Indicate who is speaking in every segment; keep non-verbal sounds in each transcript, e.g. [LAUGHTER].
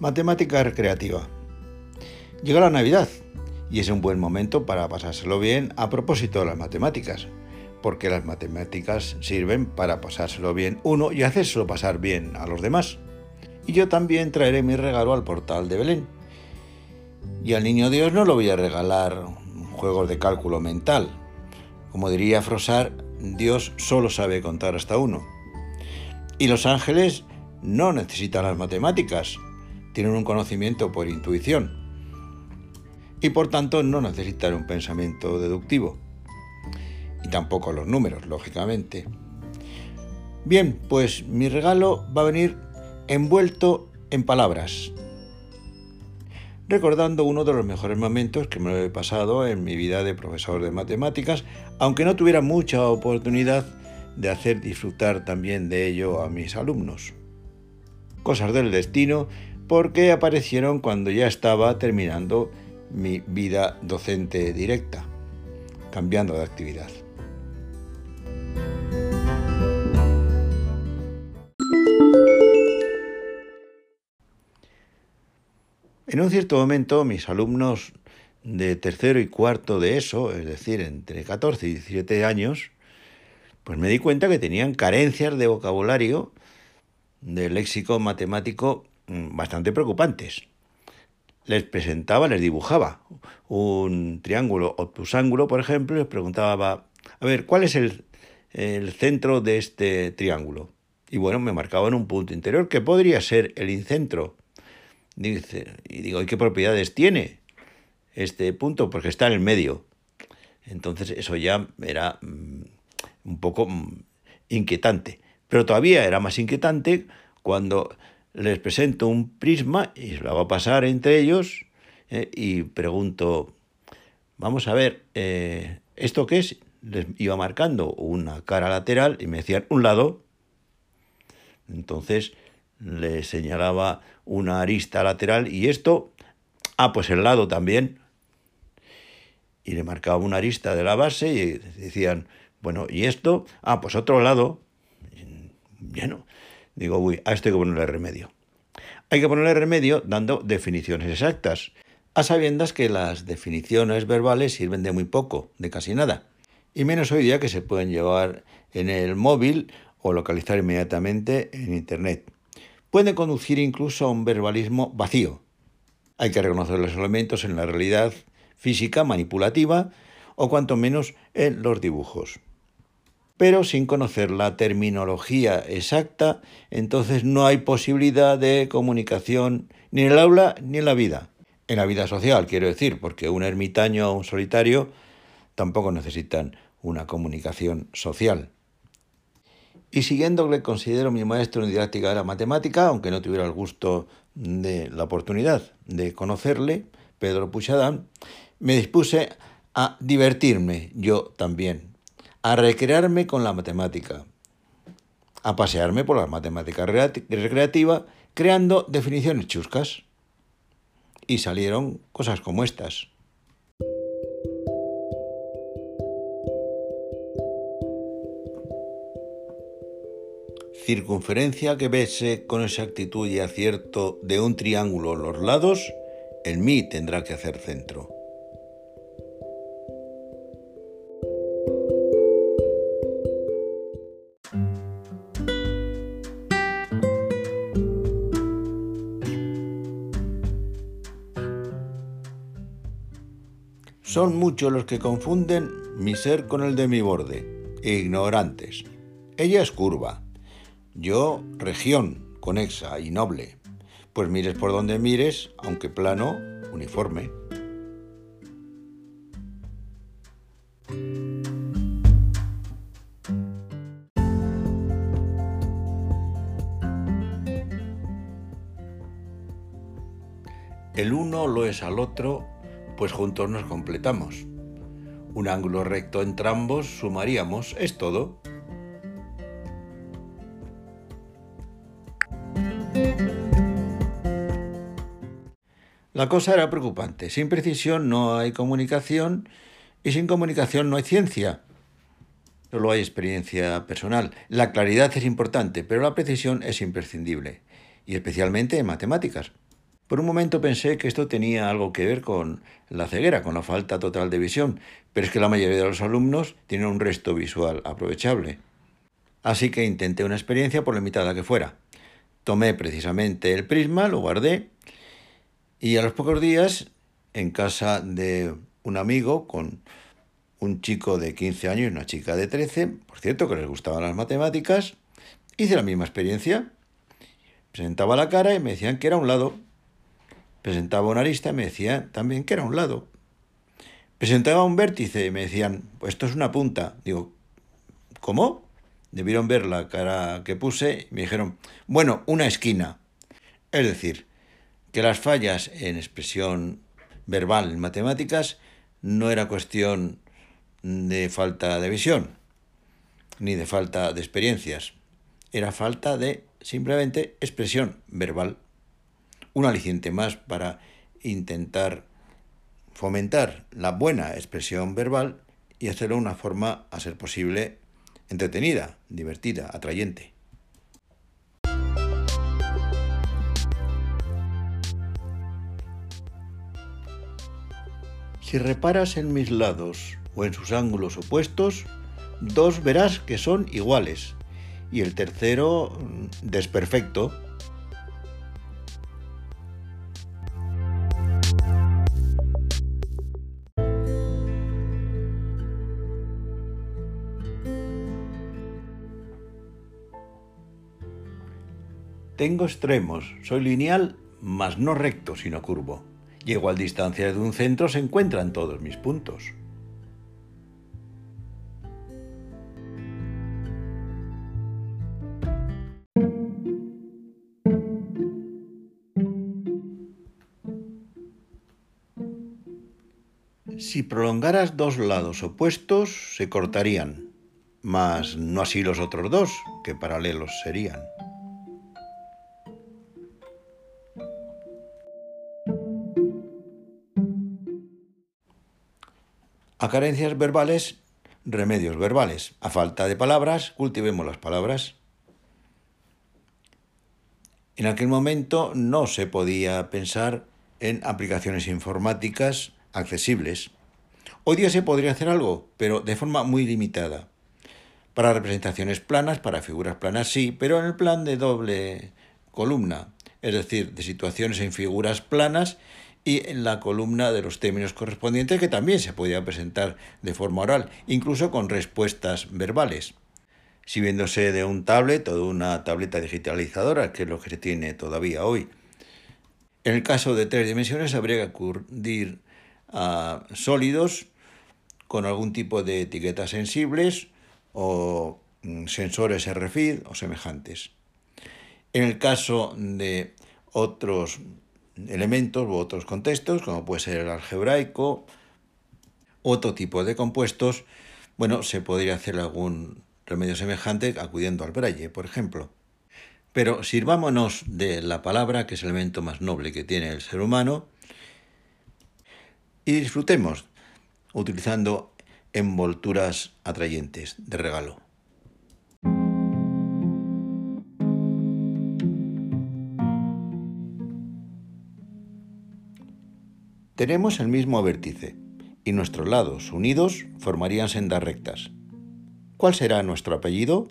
Speaker 1: Matemática recreativa. Llega la Navidad y es un buen momento para pasárselo bien a propósito de las matemáticas, porque las matemáticas sirven para pasárselo bien uno y hacérselo pasar bien a los demás. Y yo también traeré mi regalo al portal de Belén. Y al niño Dios no lo voy a regalar juegos de cálculo mental. Como diría Frosar, Dios solo sabe contar hasta uno. Y los ángeles no necesitan las matemáticas, tienen un conocimiento por intuición y por tanto no necesitan un pensamiento deductivo. Y tampoco los números, lógicamente. Bien, pues mi regalo va a venir envuelto en palabras, recordando uno de los mejores momentos que me he pasado en mi vida de profesor de matemáticas, aunque no tuviera mucha oportunidad de hacer disfrutar también de ello a mis alumnos. Cosas del destino porque aparecieron cuando ya estaba terminando mi vida docente directa, cambiando de actividad. En un cierto momento mis alumnos de tercero y cuarto de eso, es decir, entre 14 y 17 años, pues me di cuenta que tenían carencias de vocabulario, de léxico matemático bastante preocupantes. Les presentaba, les dibujaba un triángulo obtusángulo, por ejemplo, les preguntaba, a ver, ¿cuál es el, el centro de este triángulo? Y bueno, me marcaban un punto interior que podría ser el incentro. Dice, y digo, ¿y qué propiedades tiene este punto? Porque está en el medio. Entonces eso ya era mm, un poco mm, inquietante. Pero todavía era más inquietante cuando les presento un prisma y se lo a pasar entre ellos eh, y pregunto, vamos a ver, eh, ¿esto qué es? Les iba marcando una cara lateral y me decían un lado. Entonces les señalaba una arista lateral y esto, ah, pues el lado también. Y le marcaba una arista de la base y decían, bueno, ¿y esto? Ah, pues otro lado. Bueno, Digo, uy, a esto hay que ponerle remedio. Hay que ponerle remedio dando definiciones exactas, a sabiendas que las definiciones verbales sirven de muy poco, de casi nada, y menos hoy día que se pueden llevar en el móvil o localizar inmediatamente en Internet. Pueden conducir incluso a un verbalismo vacío. Hay que reconocer los elementos en la realidad física manipulativa o cuanto menos en los dibujos pero sin conocer la terminología exacta, entonces no hay posibilidad de comunicación ni en el aula ni en la vida. En la vida social, quiero decir, porque un ermitaño o un solitario tampoco necesitan una comunicación social. Y siguiendo que considero mi maestro en didáctica de la matemática, aunque no tuviera el gusto de la oportunidad de conocerle, Pedro Puchadán, me dispuse a divertirme yo también a recrearme con la matemática, a pasearme por la matemática recreativa creando definiciones chuscas. Y salieron cosas como estas. Circunferencia que bese con exactitud y acierto de un triángulo los lados, en mí tendrá que hacer centro. Son muchos los que confunden mi ser con el de mi borde, ignorantes. Ella es curva, yo región, conexa y noble. Pues mires por donde mires, aunque plano, uniforme. El uno lo es al otro pues juntos nos completamos. Un ángulo recto entre ambos sumaríamos, es todo. La cosa era preocupante. Sin precisión no hay comunicación y sin comunicación no hay ciencia. Solo hay experiencia personal. La claridad es importante, pero la precisión es imprescindible, y especialmente en matemáticas Por un momento pensé que esto tenía algo que ver con la ceguera, con la falta total de visión, pero es que la mayoría de los alumnos tienen un resto visual aprovechable. Así que intenté una experiencia por limitada que fuera. Tomé precisamente el prisma, lo guardé y a los pocos días, en casa de un amigo con un chico de 15 años y una chica de 13, por cierto que les gustaban las matemáticas, hice la misma experiencia. Presentaba la cara y me decían que era un lado presentaba una arista y me decían también que era un lado. Presentaba un vértice y me decían, pues esto es una punta. Digo, ¿cómo? Debieron ver la cara que puse y me dijeron, bueno, una esquina. Es decir, que las fallas en expresión verbal en matemáticas no era cuestión de falta de visión, ni de falta de experiencias. Era falta de simplemente expresión verbal un aliciente más para intentar fomentar la buena expresión verbal y hacerlo de una forma, a ser posible, entretenida, divertida, atrayente. Si reparas en mis lados o en sus ángulos opuestos, dos verás que son iguales y el tercero mm, desperfecto Tengo extremos, soy lineal, mas no recto, sino curvo. Y igual distancia de un centro se encuentran todos mis puntos. Si prolongaras dos lados opuestos, se cortarían, mas no así los otros dos, que paralelos serían. A carencias verbales, remedios verbales. A falta de palabras, cultivemos las palabras. En aquel momento no se podía pensar en aplicaciones informáticas accesibles. Hoy día se podría hacer algo, pero de forma muy limitada. Para representaciones planas, para figuras planas sí, pero en el plan de doble columna, es decir, de situaciones en figuras planas y en la columna de los términos correspondientes que también se podía presentar de forma oral, incluso con respuestas verbales. Si viéndose de un tablet o de una tableta digitalizadora, que es lo que se tiene todavía hoy. En el caso de tres dimensiones habría que acudir a sólidos con algún tipo de etiquetas sensibles o mm, sensores RFID o semejantes. En el caso de otros elementos u otros contextos, como puede ser el algebraico, otro tipo de compuestos, bueno, se podría hacer algún remedio semejante acudiendo al braille, por ejemplo. Pero sirvámonos de la palabra, que es el elemento más noble que tiene el ser humano, y disfrutemos utilizando envolturas atrayentes de regalo. Tenemos el mismo vértice y nuestros lados unidos formarían sendas rectas. ¿Cuál será nuestro apellido?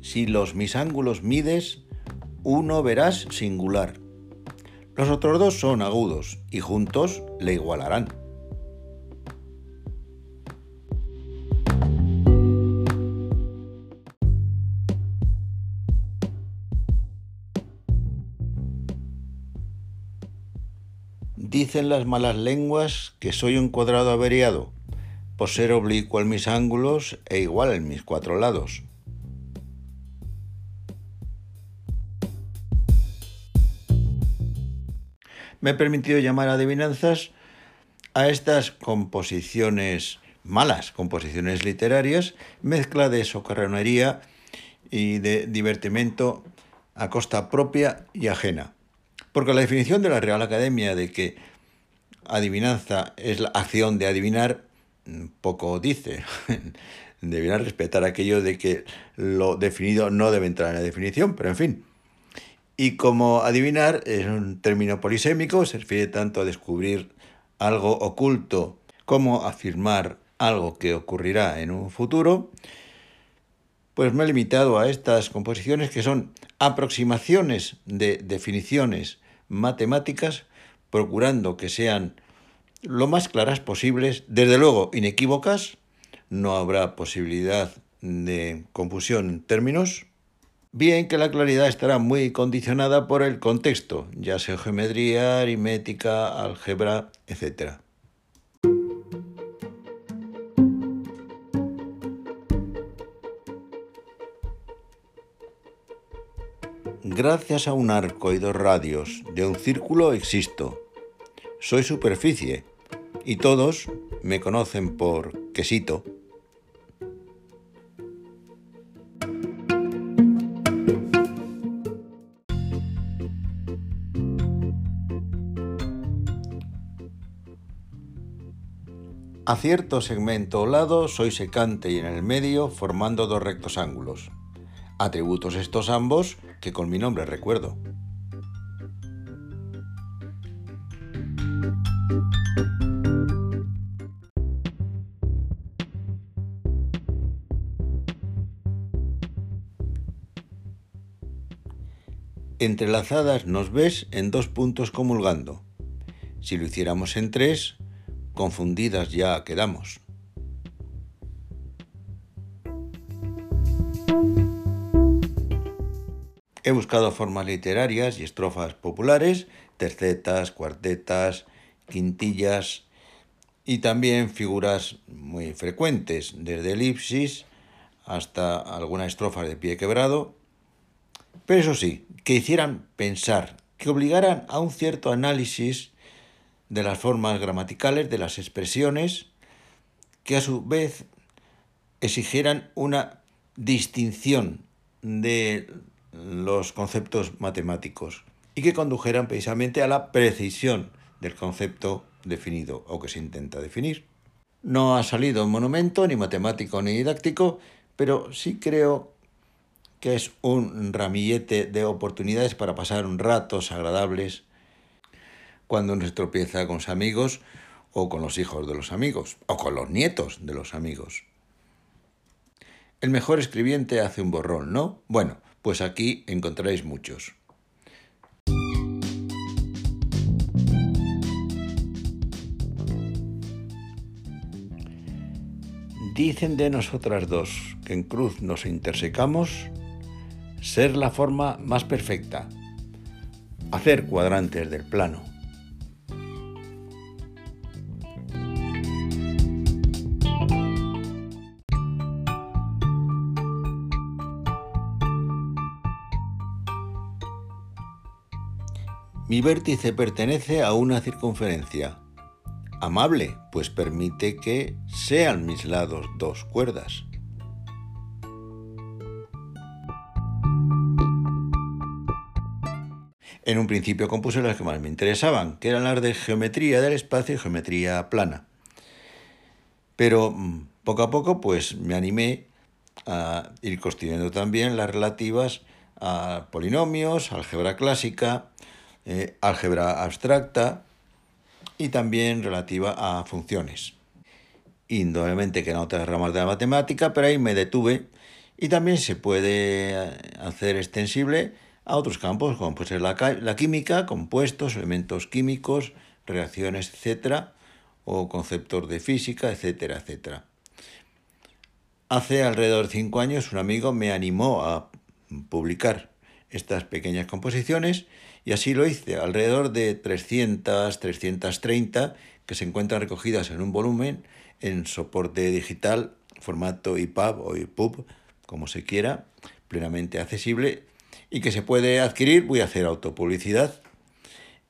Speaker 1: Si los mis ángulos mides, uno verás singular. Los otros dos son agudos y juntos le igualarán. Dicen las malas lenguas que soy un cuadrado averiado, por ser oblicuo en mis ángulos e igual en mis cuatro lados. Me he permitido llamar adivinanzas a estas composiciones malas, composiciones literarias, mezcla de socarronería y de divertimento a costa propia y ajena. Porque la definición de la Real Academia de que adivinanza es la acción de adivinar, mm, poco dice. [LAUGHS] Deberían respetar aquello de que lo definido no debe entrar en la definición, pero en fin. Y como adivinar es un término polisémico, se refiere tanto a descubrir algo oculto como afirmar algo que ocurrirá en un futuro, pues me he limitado a estas composiciones que son aproximaciones de definiciones matemáticas, procurando que sean lo más claras posibles, desde luego inequívocas, no habrá posibilidad de confusión en términos, bien que la claridad estará muy condicionada por el contexto, ya sea geometría, aritmética, álgebra, etc. Gracias a un arco y dos radios de un círculo existo. Soy superficie y todos me conocen por quesito. A cierto segmento o lado soy secante y en el medio formando dos rectos ángulos. Atributos estos ambos que con mi nombre recuerdo. Entrelazadas nos ves en dos puntos comulgando. Si lo hiciéramos en tres, confundidas ya quedamos. He buscado formas literarias y estrofas populares, tercetas, cuartetas, quintillas y también figuras muy frecuentes, desde elipsis hasta alguna estrofa de pie quebrado. Pero eso sí, que hicieran pensar, que obligaran a un cierto análisis de las formas gramaticales, de las expresiones, que a su vez exigieran una distinción de los conceptos matemáticos y que condujeran precisamente a la precisión del concepto definido o que se intenta definir. No ha salido un monumento ni matemático ni didáctico, pero sí creo que es un ramillete de oportunidades para pasar ratos agradables cuando uno se tropieza con sus amigos o con los hijos de los amigos o con los nietos de los amigos. El mejor escribiente hace un borrón, ¿no? Bueno, pues aquí encontraréis muchos. Dicen de nosotras dos que en cruz nos intersecamos ser la forma más perfecta, hacer cuadrantes del plano. Mi vértice pertenece a una circunferencia. Amable, pues permite que sean mis lados dos cuerdas. En un principio compuse las que más me interesaban, que eran las de geometría del espacio y geometría plana. Pero mm, poco a poco pues me animé a ir construyendo también las relativas a polinomios, álgebra clásica, eh, álgebra abstracta y también relativa a funciones. Indudablemente que en otras ramas de la matemática, pero ahí me detuve y también se puede eh, hacer extensible a otros campos, como puede ser la, la química, compuestos, elementos químicos, reacciones, etcétera, o conceptos de física, etcétera, etcétera. Hace alrededor de cinco años un amigo me animó a publicar estas pequeñas composiciones y así lo hice, alrededor de 300, 330 que se encuentran recogidas en un volumen en soporte digital, formato EPUB o EPUB, como se quiera, plenamente accesible y que se puede adquirir, voy a hacer autopublicidad,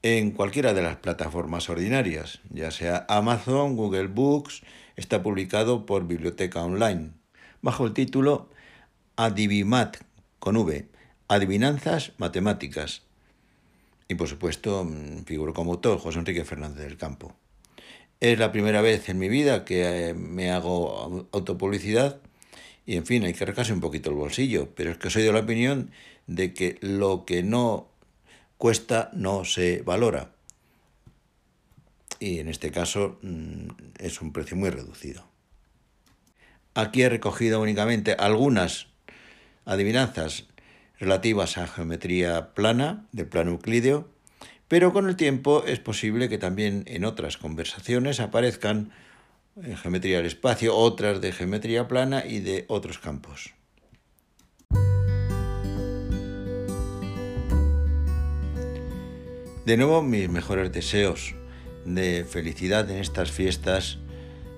Speaker 1: en cualquiera de las plataformas ordinarias, ya sea Amazon, Google Books, está publicado por Biblioteca Online, bajo el título Adivimat, con V, Adivinanzas Matemáticas. Y por supuesto, mm, figuro como autor José Enrique Fernández del Campo. Es la primera vez en mi vida que eh, me hago autopublicidad y en fin, hay que recarse un poquito el bolsillo, pero es que soy de la opinión de que lo que no cuesta no se valora. Y en este caso mm, es un precio muy reducido. Aquí he recogido únicamente algunas adivinanzas relativas a geometría plana, de plano euclídeo, pero con el tiempo es posible que también en otras conversaciones aparezcan en geometría del espacio, otras de geometría plana y de otros campos. De nuevo, mis mejores deseos de felicidad en estas fiestas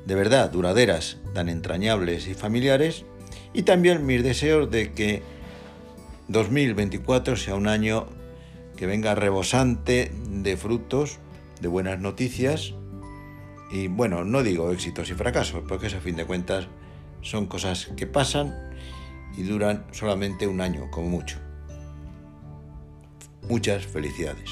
Speaker 1: de verdad duraderas, tan entrañables y familiares, y también mis deseos de que 2024 sea un año que venga rebosante de frutos, de buenas noticias, y bueno, no digo éxitos y fracasos, porque eso a fin de cuentas son cosas que pasan y duran solamente un año, como mucho. Muchas felicidades.